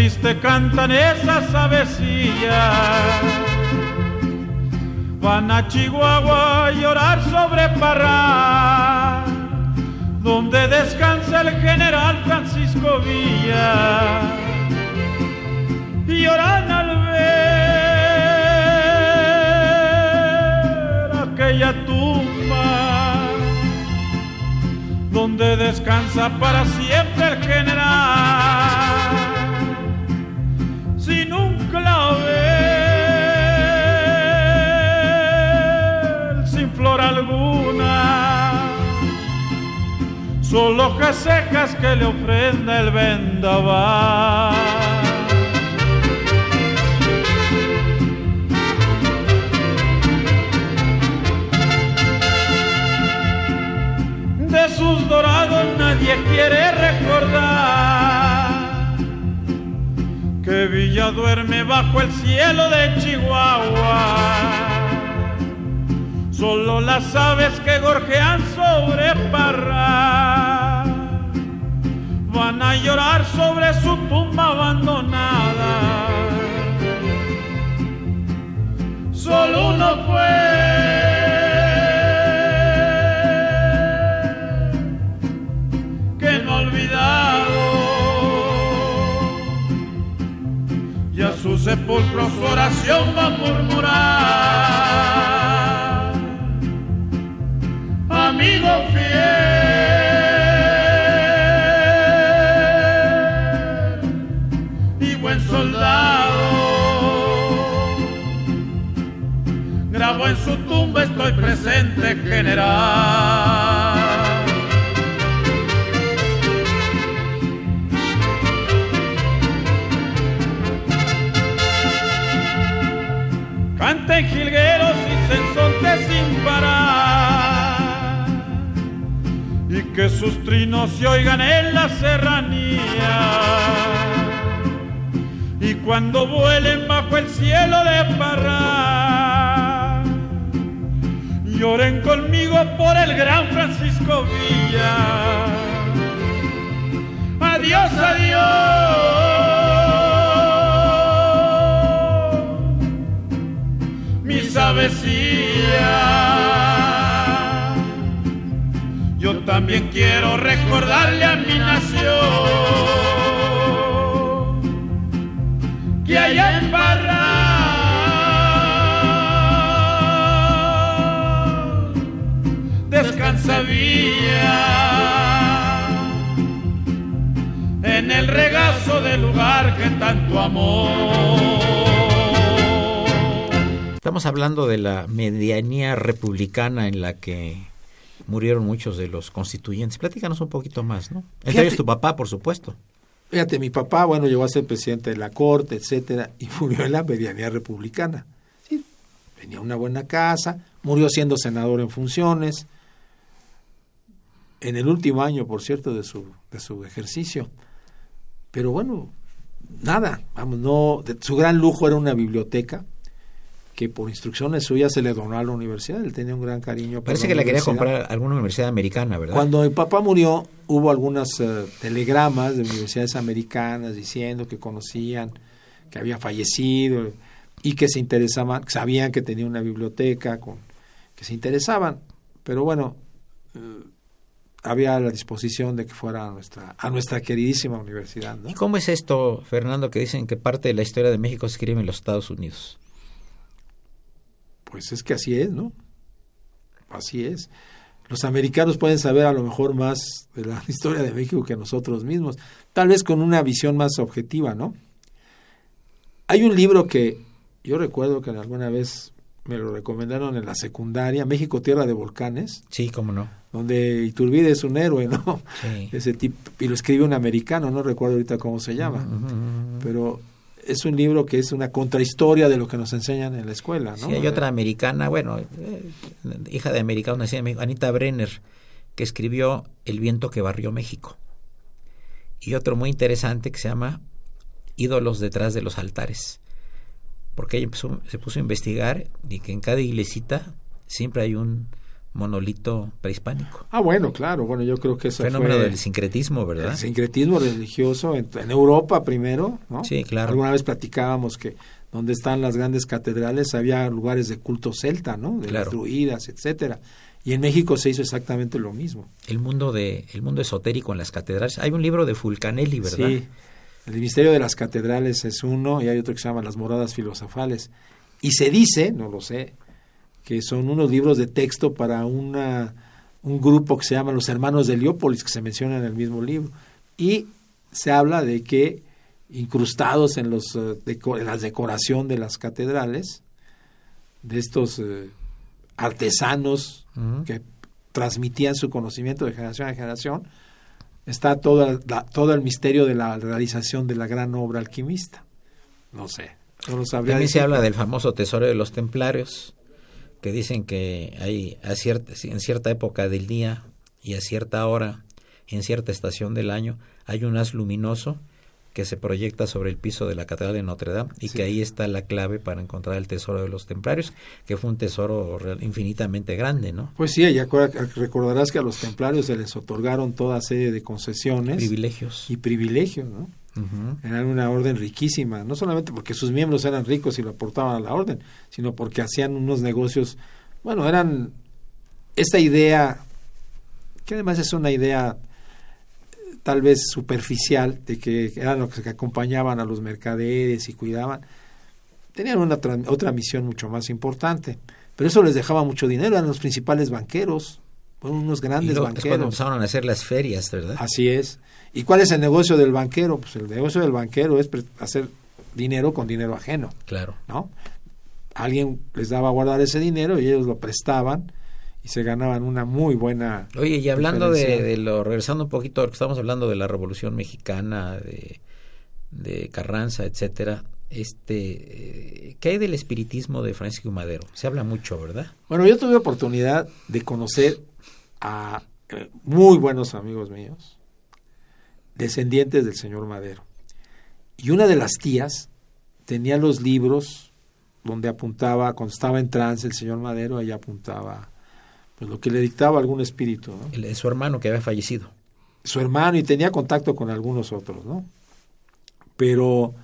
Triste cantan esas avecillas. Van a Chihuahua a llorar sobre Parra, donde descansa el general Francisco Villa. Y lloran al ver aquella tumba donde descansa para siempre el general, clavel, sin flor alguna, solo hojas secas que le ofrenda el vendaval. de sus dorados nadie quiere recordar que Villa duerme bajo el cielo de Chihuahua. Solo las aves que gorjean sobre Parra van a llorar sobre su tumba abandonada. Solo uno fue sepulcro su oración va a murmurar. Amigo fiel y buen soldado, grabo en su tumba estoy presente general. Canten jilgueros y sensontes sin parar. Y que sus trinos se oigan en la serranía. Y cuando vuelen bajo el cielo de Parra lloren conmigo por el gran Francisco Villa. Adiós adiós avecillas. Yo también quiero recordarle a mi nación que allá en Barra descansa Villa en el regazo del lugar que tanto amó. Estamos hablando de la medianía republicana en la que murieron muchos de los constituyentes. Platícanos un poquito más, ¿no? Entre Fíjate- ellos tu papá, por supuesto. Fíjate, mi papá, bueno, llegó a ser presidente de la corte, etcétera, y murió en la medianía republicana. Sí, tenía una buena casa, murió siendo senador en funciones, en el último año, por cierto, de su, de su ejercicio. Pero bueno, nada, vamos, no, de- su gran lujo era una biblioteca que por instrucciones suyas se le donó a la universidad, él tenía un gran cariño. Parece que la quería comprar alguna universidad americana, ¿verdad? Cuando mi papá murió, hubo algunos eh, telegramas de universidades americanas diciendo que conocían que había fallecido y que se interesaban, sabían que tenía una biblioteca, con, que se interesaban. Pero bueno, eh, había la disposición de que fuera a nuestra, a nuestra queridísima universidad. ¿no? ¿Y cómo es esto, Fernando, que dicen que parte de la historia de México se escribe en los Estados Unidos? Pues es que así es, ¿no? Así es. Los americanos pueden saber a lo mejor más de la <laughs> historia de México que nosotros mismos, tal vez con una visión más objetiva, ¿no? Hay un libro que yo recuerdo que alguna vez me lo recomendaron en la secundaria, México Tierra de Volcanes, Sí, cómo no. donde Iturbide es un héroe, ¿no? Sí. <laughs> Ese tipo, y lo escribe un americano, no recuerdo ahorita cómo se llama, pero es un libro que es una contrahistoria de lo que nos enseñan en la escuela, ¿no? Sí, hay otra americana, bueno, eh, hija de americanos, nacida en Anita Brenner, que escribió El viento que barrió México. Y otro muy interesante que se llama Ídolos detrás de los altares. Porque ella se puso a investigar y que en cada iglesita siempre hay un monolito prehispánico. Ah, bueno, claro, bueno, yo creo que eso Fenómeno fue del sincretismo, ¿verdad? el sincretismo religioso en, en Europa primero, ¿no? Sí, claro. Alguna vez platicábamos que donde están las grandes catedrales había lugares de culto celta, ¿no? De Claro. las druidas, etcétera. Y en México se hizo exactamente lo mismo. El mundo de el mundo esotérico en las catedrales. Hay un libro de Fulcanelli, ¿verdad? Sí. El misterio de las catedrales es uno y hay otro que se llama Las moradas filosofales. Y se dice, no lo sé, que son unos libros de texto para una, un grupo que se llama los Hermanos de Heliópolis, que se menciona en el mismo libro. Y se habla de que incrustados en, los, eh, en la decoración de las catedrales, de estos eh, artesanos que transmitían su conocimiento de generación a generación, está toda la- todo el misterio de la realización de la gran obra alquimista. No sé, no lo sabría También se habla del famoso tesoro de los templarios, que dicen que hay a cierta, en cierta época del día y a cierta hora, en cierta estación del año, hay un haz luminoso que se proyecta sobre el piso de la Catedral de Notre Dame y Sí. que ahí está la clave para encontrar el tesoro de los templarios, que fue un tesoro infinitamente grande, ¿no? Pues sí, ya recordarás que a los templarios se les otorgaron toda serie de concesiones Privilegios. y privilegios, ¿no? Eran una orden riquísima, no solamente porque sus miembros eran ricos y lo aportaban a la orden, sino porque hacían unos negocios, bueno, eran esta idea, que además es una idea eh, tal vez superficial, de que eran los que acompañaban a los mercaderes y cuidaban, tenían una tra- otra misión mucho más importante, pero eso les dejaba mucho dinero, eran los principales banqueros, fueron unos Y grandes luego es cuando banqueros. empezaron a hacer las ferias, ¿verdad? Así es. ¿Y cuál es el negocio del banquero? Pues el negocio del banquero es hacer dinero con dinero ajeno, Claro. ¿no? Alguien les daba a guardar ese dinero y ellos lo prestaban y se ganaban una muy buena... Oye, y hablando de, lo, regresando un poquito, a lo que estamos hablando de la Revolución Mexicana, de, de Carranza, etcétera, este, eh, ¿qué hay del espiritismo de Francisco Madero? Se habla mucho, ¿verdad? Bueno, yo tuve oportunidad de conocer a eh, muy buenos amigos míos, descendientes del señor Madero. Y una de las tías tenía los libros donde apuntaba, cuando estaba en trance el señor Madero, ahí apuntaba pues, lo que le dictaba algún espíritu, ¿no? El, su hermano que había fallecido. su hermano y tenía contacto con algunos otros, ¿no? Pero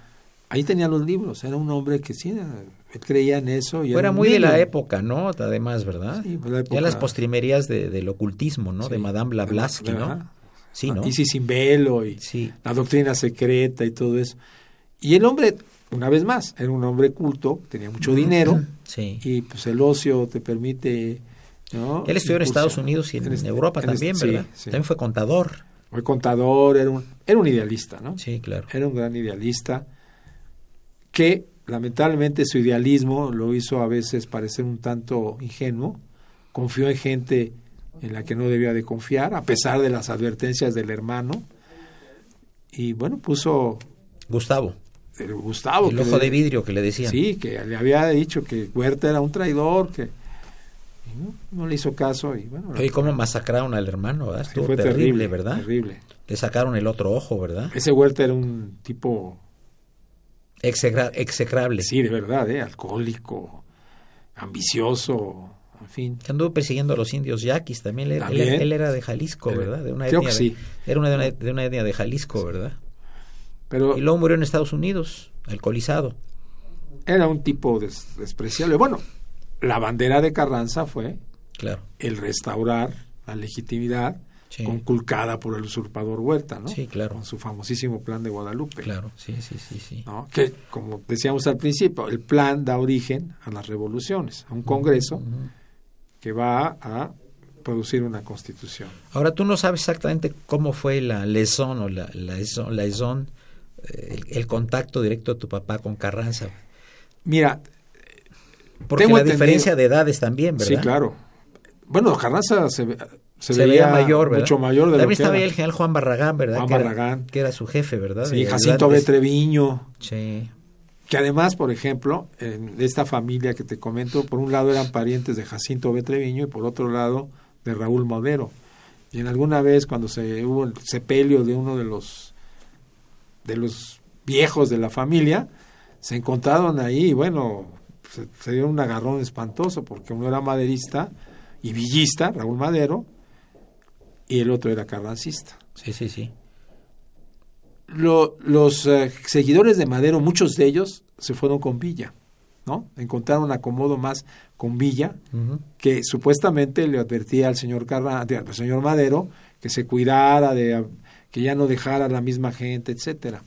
ahí tenía los libros, era un hombre que sí, él creía en eso. Y Era muy de la época, ¿no? Además, ¿verdad? Sí, pues la Ya las época- postrimerías de, del ocultismo, ¿no? De. Madame Blavatsky, ¿no? Sí, ¿no? Isis sin velo y Sí. la doctrina secreta y todo eso. Y el hombre, una vez más, era un hombre culto, tenía mucho dinero Sí. y pues el ocio te permite... ¿no? Él estudió en. Estados Unidos y en, este- Europa en este- también, sí, ¿verdad? sí. También fue contador. Fue contador, era un, era un idealista, ¿no? Sí, claro. Era un gran idealista que lamentablemente su idealismo lo hizo a veces parecer un tanto ingenuo, confió en gente en la que no debía de confiar, a pesar de las advertencias del hermano, y bueno, puso Gustavo. el Gustavo. el ojo le- de vidrio que le decían. Sí, que le había dicho que Huerta era un traidor, que y no, no le hizo caso y bueno. Oye, cómo masacraron al hermano, Estuvo fue terrible, ¿verdad? Terrible. Le sacaron el otro ojo, ¿verdad? Ese Huerta era un tipo Execra- execrable. Sí, de verdad, ¿eh? alcohólico, ambicioso, en fin. Que anduvo persiguiendo a los indios yaquis también. Él, él- También. él era de Jalisco, ¿verdad? De una creo etnia que de- sí. Era una de, una, de una etnia de Jalisco, ¿verdad? Pero Y luego murió en Estados Unidos, alcoholizado. era un tipo des- despreciable. Bueno, la bandera de Carranza fue Claro. el restaurar la legitimidad Sí. conculcada por el usurpador Huerta, ¿no? Sí, claro. Con su famosísimo plan de Guadalupe. Claro, sí, sí, sí, sí. ¿no? Que, como decíamos al principio, el plan da origen a las revoluciones, a un congreso que va a producir una constitución. Ahora, tú no sabes exactamente cómo fue la liaison o la, la liaison, eh, el, el contacto directo de tu papá con Carranza. Mira, Porque Tengo la entendido- diferencia de edades también, ¿verdad? sí, claro. Bueno, Carranza se, ve- se Se, veía, mayor, ¿verdad? mucho mayor de lo También que estaba ahí era. el general Juan Barragán, ¿verdad? Juan que era- Barragán. que era su jefe, ¿verdad? Sí, De Jacinto B. ayudantes. Treviño, Sí. que además, por ejemplo, en esta familia que te comento, por un lado eran parientes de Jacinto Betreviño y por otro lado de Raúl Modero. Y en alguna vez cuando se hubo el sepelio de uno de los de los viejos de la familia, se encontraron ahí y bueno, se, se dio un agarrón espantoso porque uno era maderista y villista, Raúl Madero, y el otro era carrancista. Sí, sí, sí. Lo- los eh, seguidores de Madero, muchos de ellos se fueron con Villa, ¿no? Encontraron acomodo más con Villa, que supuestamente le advertía al señor Carra, al señor Madero que se cuidara de que ya no dejara a la misma gente, etcétera.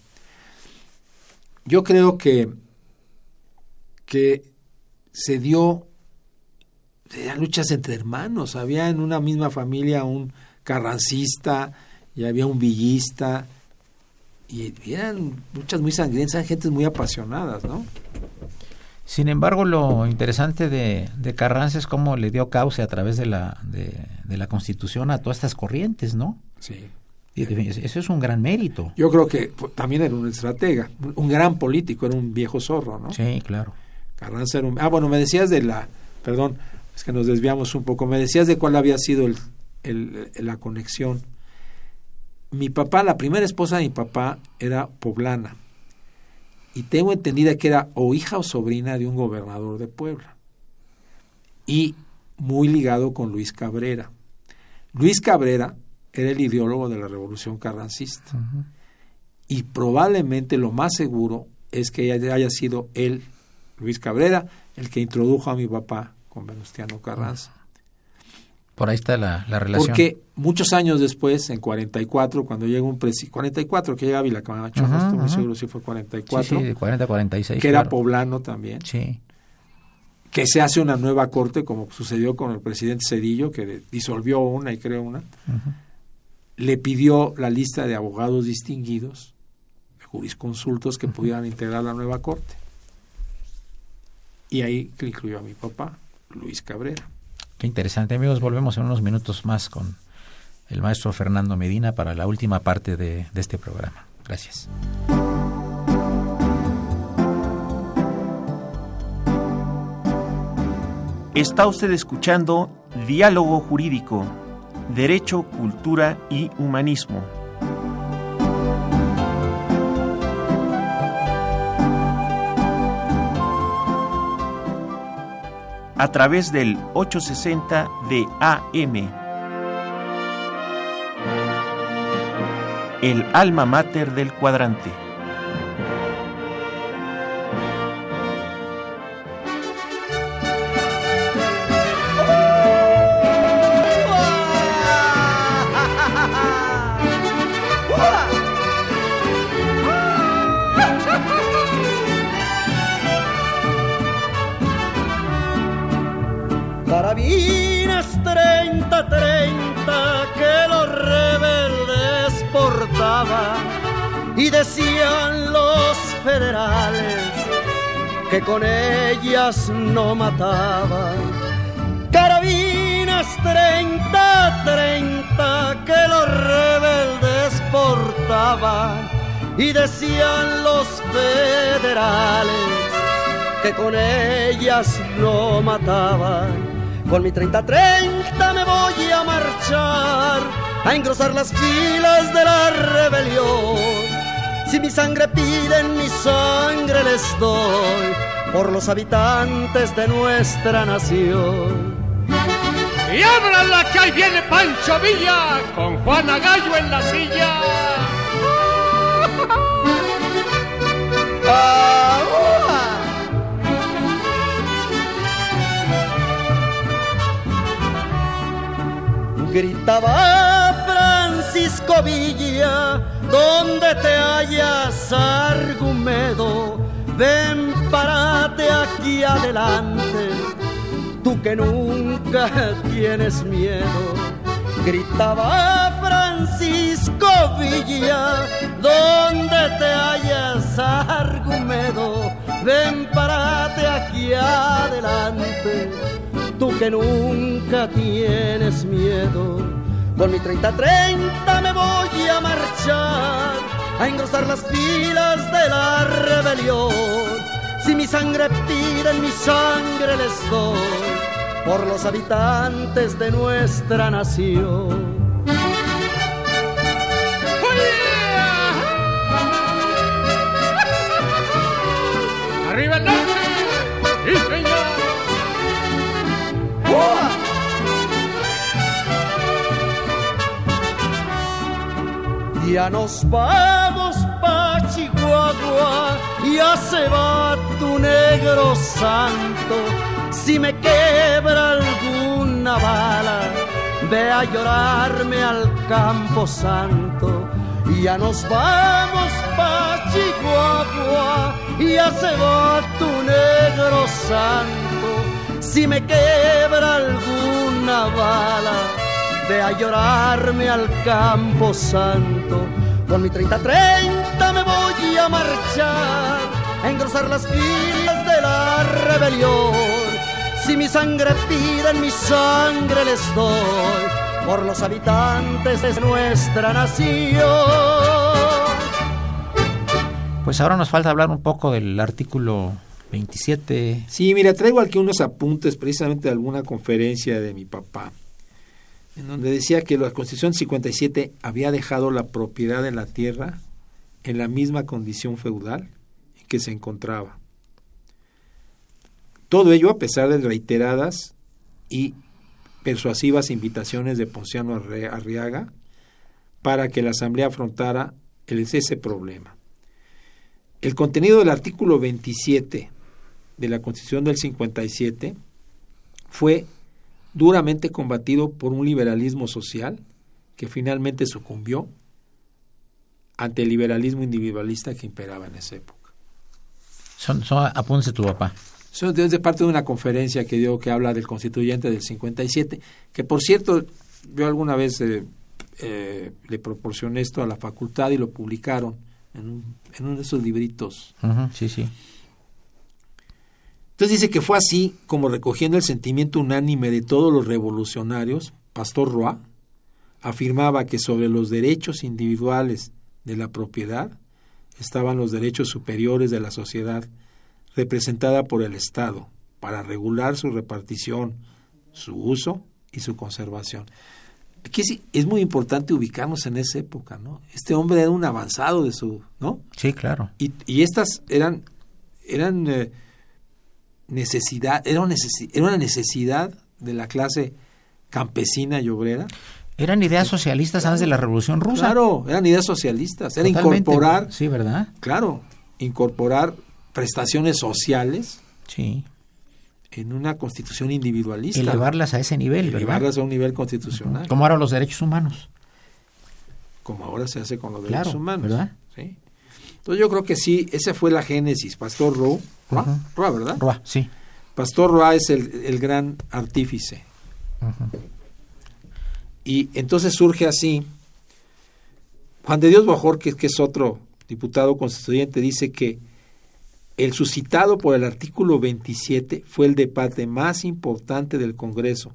Yo creo que que se dio eran luchas entre hermanos, había en una misma familia un carrancista y había un villista y eran luchas muy sangrientas, eran gentes muy apasionadas, ¿no? Sin embargo, lo interesante de, de Carranza es cómo le dio cauce a través de la, de, de la Constitución a todas estas corrientes, ¿no? Sí. Y eso es un gran mérito. Yo creo que también era un estratega, un- un gran político, era un viejo zorro, ¿no? Sí, claro. Carranza era un... Ah, bueno, me decías de la... Perdón, es que nos desviamos un poco. Me decías de cuál había sido el, el- la conexión. Mi papá, la primera esposa de mi papá era poblana. Y tengo entendida que era o hija o sobrina de un gobernador de Puebla. Y muy ligado con Luis Cabrera. Luis Cabrera era el ideólogo de la revolución carrancista. Y probablemente lo más seguro es que haya, haya sido él, Luis Cabrera, el que introdujo a mi papá con Venustiano Carranza. Por ahí está la, la relación. Porque muchos años después, en 44, cuando llega un presidente, 44 que llega Ávila Camacho, no Ajá, estoy muy seguro si fue Sí, 44, sí, de 40 a 46. que era claro. poblano también, Sí. que se hace una nueva corte, como sucedió con el presidente Cedillo, que disolvió una y creó una, le pidió la lista de abogados distinguidos, de jurisconsultos que pudieran integrar la nueva corte. Y ahí incluyó a mi papá, Luis Cabrera. Qué interesante, amigos. Volvemos en unos minutos más con el maestro Fernando Medina para la última parte de, este programa. Gracias. Está usted escuchando Diálogo Jurídico, Derecho, Cultura y Humanismo. A través del 860 de AM. El alma mater del cuadrante. Con ellas no mataban. Carabinas 30-30 que los rebeldes portaban y decían los federales que con ellas no mataban. Con mi 30-30 me voy a marchar a engrosar las filas de la rebelión. Si mi sangre piden, mi sangre les doy por los habitantes de nuestra nación. Y ábranla que ahí viene Pancho Villa con Juana Gallo en la silla. Gritaba Francisco Villa, donde te hallas, Argumedo, ven párate aquí adelante, tú que nunca tienes miedo. Gritaba Francisco Villa, donde te hallas, Argumedo, ven párate aquí adelante tú que nunca tienes miedo. Con mi 30-30 me voy a marchar a engrosar las filas de la rebelión. Si mi sangre pide, en mi sangre les doy por los habitantes de nuestra nación. ¡Arriba el norte! ¡Sí, señor! Ya nos pa' Chihuahua, ya se va tu negro santo. Si me quebra alguna bala, ve a llorarme al campo santo. Ya nos vamos pa' Chihuahua, ya se va tu negro santo. Si me quebra alguna bala, ve a llorarme al campo santo. Con mi 30-30 me voy a marchar, a engrosar las filas de la rebelión. Si mi sangre pide, en mi sangre les doy, por los habitantes de nuestra nación. Pues ahora nos falta hablar un poco del artículo 27. Sí, mira, traigo aquí unos apuntes precisamente de alguna conferencia de mi papá, en donde decía que la Constitución 57 había dejado la propiedad de la tierra en la misma condición feudal en que se encontraba. Todo ello a pesar de reiteradas y persuasivas invitaciones de Ponciano Arriaga para que la Asamblea afrontara ese problema. El contenido del artículo 27 de la Constitución del 57 fue duramente combatido por un liberalismo social que finalmente sucumbió ante el liberalismo individualista que imperaba en esa época. Son, son apuntes de tu papá. Son de parte de una conferencia que dio que habla del constituyente del 57, que por cierto, yo alguna vez eh, eh, le proporcioné esto a la facultad y lo publicaron en, un, en uno de esos libritos. Ujú, sí, sí. Entonces dice que fue así como recogiendo el sentimiento unánime de todos los revolucionarios, Pastor Roa afirmaba que sobre los derechos individuales de la propiedad estaban los derechos superiores de la sociedad representada por el Estado para regular su repartición, su uso y su conservación. Aquí sí, es muy importante ubicarnos en esa época, ¿no? Este hombre era un avanzado de su, ¿no? Sí, claro. Y, y estas eran, eran eh, necesidad, era una, necesi- era una necesidad de la clase campesina y obrera. Eran ideas socialistas antes de la Revolución Rusa. Claro, eran ideas socialistas, era Totalmente. incorporar, Sí, ¿verdad? claro, incorporar prestaciones sociales Sí. en una constitución individualista. Elevarlas a ese nivel, ¿verdad? Elevarlas a un nivel constitucional, Como ahora los derechos humanos. como ahora se hace con los Claro, derechos humanos. ¿verdad? ¿sí? Entonces yo creo que sí, esa fue la génesis. Pastor Roa, Roa. Roa, ¿verdad? Roa, sí. Pastor Roa es el, el gran artífice. Y entonces surge así. Juan de Dios Bojorquez, que es otro diputado constituyente, dice que el suscitado por el artículo 27 fue el debate más importante del Congreso,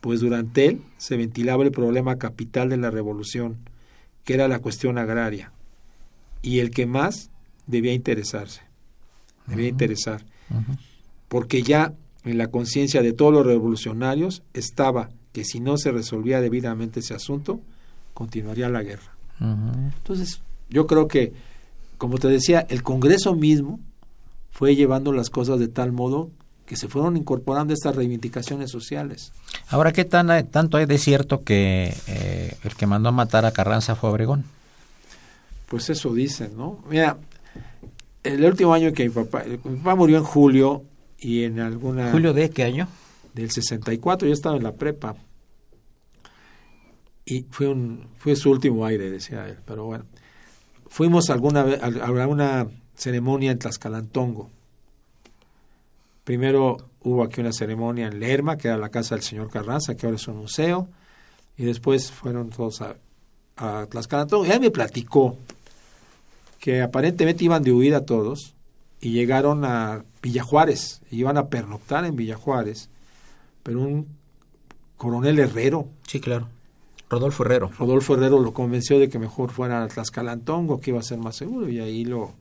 pues durante él se ventilaba el problema capital de la revolución, que era la cuestión agraria, y el que más debía interesarse, debía interesar porque ya en la conciencia de todos los revolucionarios estaba que si no se resolvía debidamente ese asunto, continuaría la guerra. Entonces, yo creo que, como te decía, el Congreso mismo fue llevando las cosas de tal modo que se fueron incorporando estas reivindicaciones sociales. Ahora, ¿qué tan, tanto hay de cierto que eh, el que mandó a matar a Carranza fue Obregón? Pues eso dicen, ¿no? Mira, el último año que mi papá, mi papá murió en julio y en alguna... ¿Julio de qué año? Del 64, yo estaba en la prepa. Y fue, fue su último aire, decía él. Pero bueno, fuimos alguna a, una ceremonia en Tlaxcalantongo. Primero hubo aquí una ceremonia en Lerma, que era la casa del señor Carranza, que ahora es un museo. Y después fueron todos a, a Tlaxcalantongo. Y él me platicó que aparentemente iban de huida todos y llegaron a Villajuárez, iban a pernoctar en Villajuárez, pero un coronel Herrero, Sí, claro. Rodolfo Herrero. Rodolfo Herrero lo convenció de que mejor fuera a Tlaxcalantongo, que iba a ser más seguro, y ahí lo,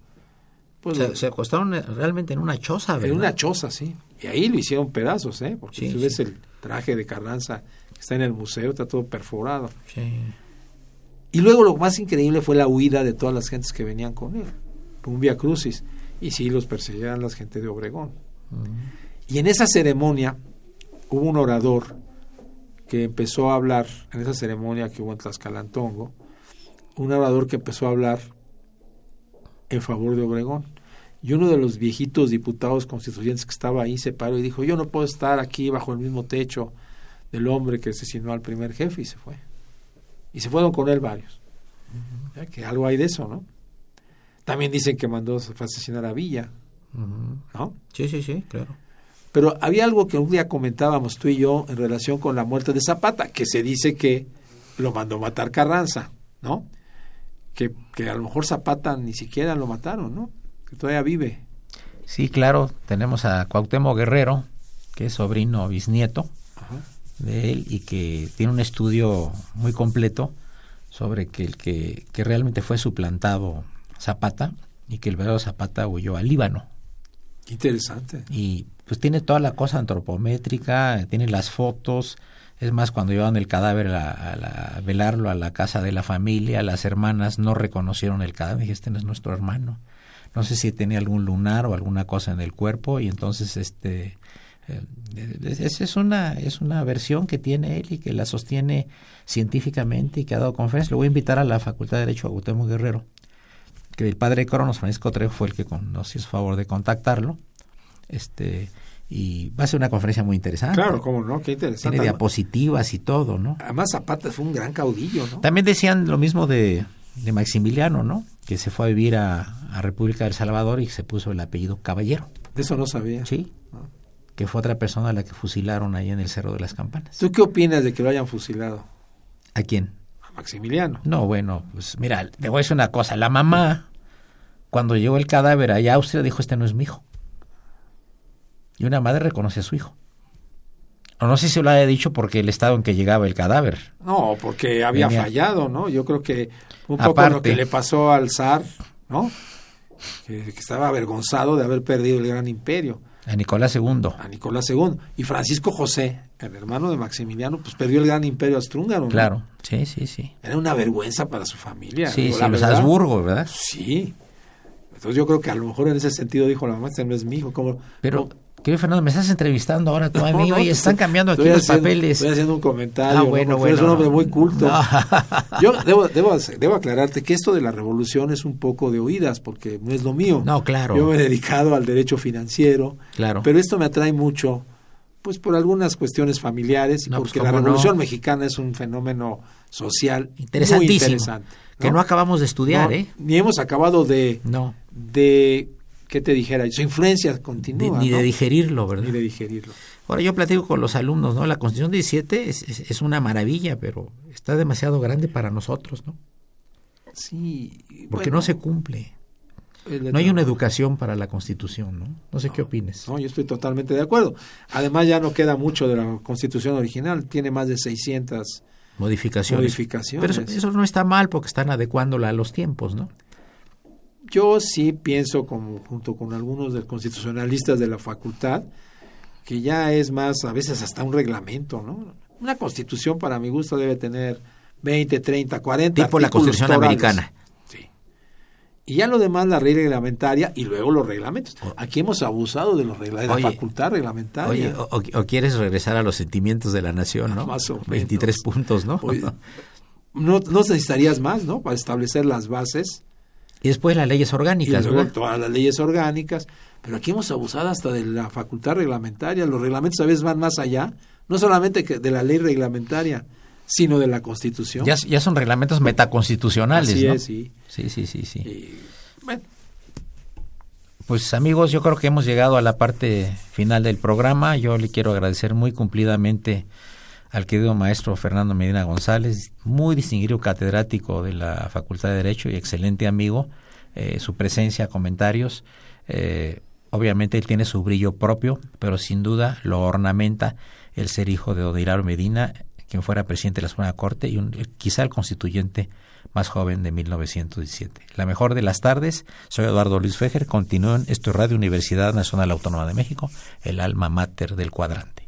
Pues, se, se acostaron eh, realmente en una choza, ¿verdad? en una choza, sí. Y ahí lo hicieron pedazos, ¿eh? Porque Sí, si sí. ves el traje de Carranza que está en el museo, está todo perforado. Sí. Y luego lo más increíble fue la huida de todas las gentes que venían con él. Un via crucis. Y sí, los perseguían las gente de Obregón. Y en esa ceremonia hubo un orador que empezó a hablar, en esa ceremonia que hubo en Tlaxcalantongo, un orador que empezó a hablar en favor de Obregón. Y uno de los viejitos diputados constituyentes que estaba ahí se paró y dijo, yo no puedo estar aquí bajo el mismo techo del hombre que asesinó al primer jefe y se fue. Y se fueron con él varios. Que algo hay de eso, ¿no? También dicen que mandó a asesinar a Villa. ¿no? Sí, sí, sí, claro. Pero había algo que un día comentábamos tú y yo en relación con la muerte de Zapata, que se dice que lo mandó matar Carranza, ¿no? Que, que a lo mejor Zapata ni siquiera lo mataron, ¿no? Que todavía vive. Sí, claro, tenemos a Cuauhtémoc Guerrero, que es sobrino bisnieto Ajá. de él y que tiene un estudio muy completo sobre que el que, que realmente fue suplantado Zapata y que el verdadero Zapata huyó al Líbano. Interesante. y pues tiene toda la cosa antropométrica, tiene las fotos, es más cuando llevaban el cadáver a, a la- velarlo a la casa de la familia, las hermanas no reconocieron el cadáver, dije, este no es nuestro hermano. No sé si tenía algún lunar o alguna cosa en el cuerpo y entonces este eh, es- esa es una es una versión que tiene él y que la sostiene científicamente y que ha dado conferencias. Le voy a invitar a la Facultad de Derecho a Gutemo Guerrero que el padre Cronos, Francisco Trejo, fue el que con- nos hizo favor de contactarlo. Este, y va a ser una conferencia muy interesante. Claro, cómo no, qué interesante. Tiene diapositivas y todo, ¿no? Además Zapata fue un gran caudillo, ¿no? También decían lo mismo de, de Maximiliano, ¿no? Que se fue a vivir a, a República del Salvador y se puso el apellido Caballero, De eso no sabía. ¿sí? Que fue otra persona a la que fusilaron ahí en el Cerro de las Campanas. ¿Tú qué opinas de que lo hayan fusilado? ¿A quién? A Maximiliano. No, bueno, pues mira, te voy a decir una cosa. La mamá, cuando llegó el cadáver allá a Austria, dijo, este no es mi hijo. Y una madre reconoce a su hijo. O no sé si lo haya dicho porque el estado en que llegaba el cadáver. No, porque había Venía. fallado, ¿no? Yo creo que un poco Aparte. lo que le pasó al zar, ¿no? Que, que estaba avergonzado de haber perdido el gran imperio, A Nicolás II. a Nicolás II. Y Francisco José, el hermano de Maximiliano, pues perdió el gran imperio austrohúngaro, ¿no? Claro, sí, sí, sí. Era una vergüenza para su familia. Sí, digo, sí, los verdad. Habsburgo, ¿verdad? Sí. Entonces yo creo que a lo mejor en ese sentido dijo la mamá, este no es mi hijo. ¿cómo? Pero, querido Fernando, me estás entrevistando ahora tú a mí. no, te están cambiando aquí los haciendo- papeles. Estoy haciendo un comentario. Ah, ¿no? bueno, eres bueno. un hombre muy culto. <laughs> Yo debo, debo, debo aclararte que esto de la revolución es un poco de oídas, porque no es lo mío. No, claro. Yo me he dedicado al derecho financiero, Claro. pero esto me atrae mucho, pues por algunas cuestiones familiares, y pues, porque la revolución mexicana es un fenómeno social muy Interesantísimo. interesante. Que no acabamos de estudiar, ¿eh? Ni hemos acabado de, No. de ¿qué te dijera? Su influencia continúa. ni ¿no? de digerirlo, ¿verdad? Ni de digerirlo. Ahora yo platico con los alumnos, ¿no? La Constitución 17 es, es, es una maravilla, pero está demasiado grande para nosotros, ¿no? Sí. Porque no se cumple. No hay una educación para la Constitución, ¿no? No sé qué opines. No, yo estoy totalmente de acuerdo. Además ya no queda mucho de la Constitución original, tiene más de 600 Modificaciones. Modificaciones. Pero eso, eso no está mal porque están adecuándola a los tiempos, ¿no? Yo sí pienso, como, junto con algunos de los constitucionalistas de la facultad, que ya es más, a veces hasta un reglamento, ¿no? Una constitución, para mi gusto, debe tener 20, 30, 40 Tipo la Constitución torales. americana. Sí. Y ya lo demás, la ley reglamentaria y luego los reglamentos. Aquí hemos abusado de, los regla- de la facultad reglamentaria. Oye, o, o- o quieres regresar a los sentimientos de la nación, ¿no? Más o menos. 23 puntos, ¿no? Oye, <laughs> no, no necesitarías más, ¿no? Para establecer las bases Y después las leyes y orgánicas, luego ¿verdad? todas las leyes orgánicas. Pero aquí hemos abusado hasta de la facultad reglamentaria. Los reglamentos a veces van más allá, no solamente que de la ley reglamentaria, sino de la Constitución. Ya, ya son reglamentos metaconstitucionales, Así ¿no? es, sí. Sí, sí, sí, sí. Y, bueno, Pues amigos, yo creo que hemos llegado a la parte final del programa. Yo le quiero agradecer muy cumplidamente al querido maestro Fernando Medina González, muy distinguido catedrático de la Facultad de Derecho y excelente amigo, eh, su presencia, comentarios. Eh, obviamente él tiene su brillo propio, pero sin duda lo ornamenta el ser hijo de Odilaro Medina, quien fuera presidente de la Suprema Corte y eh, quizá el constituyente más joven de 1917. La mejor de las tardes, soy Eduardo Luis Fejer, continúen esto Radio Universidad Nacional Autónoma de México, el alma mater del cuadrante.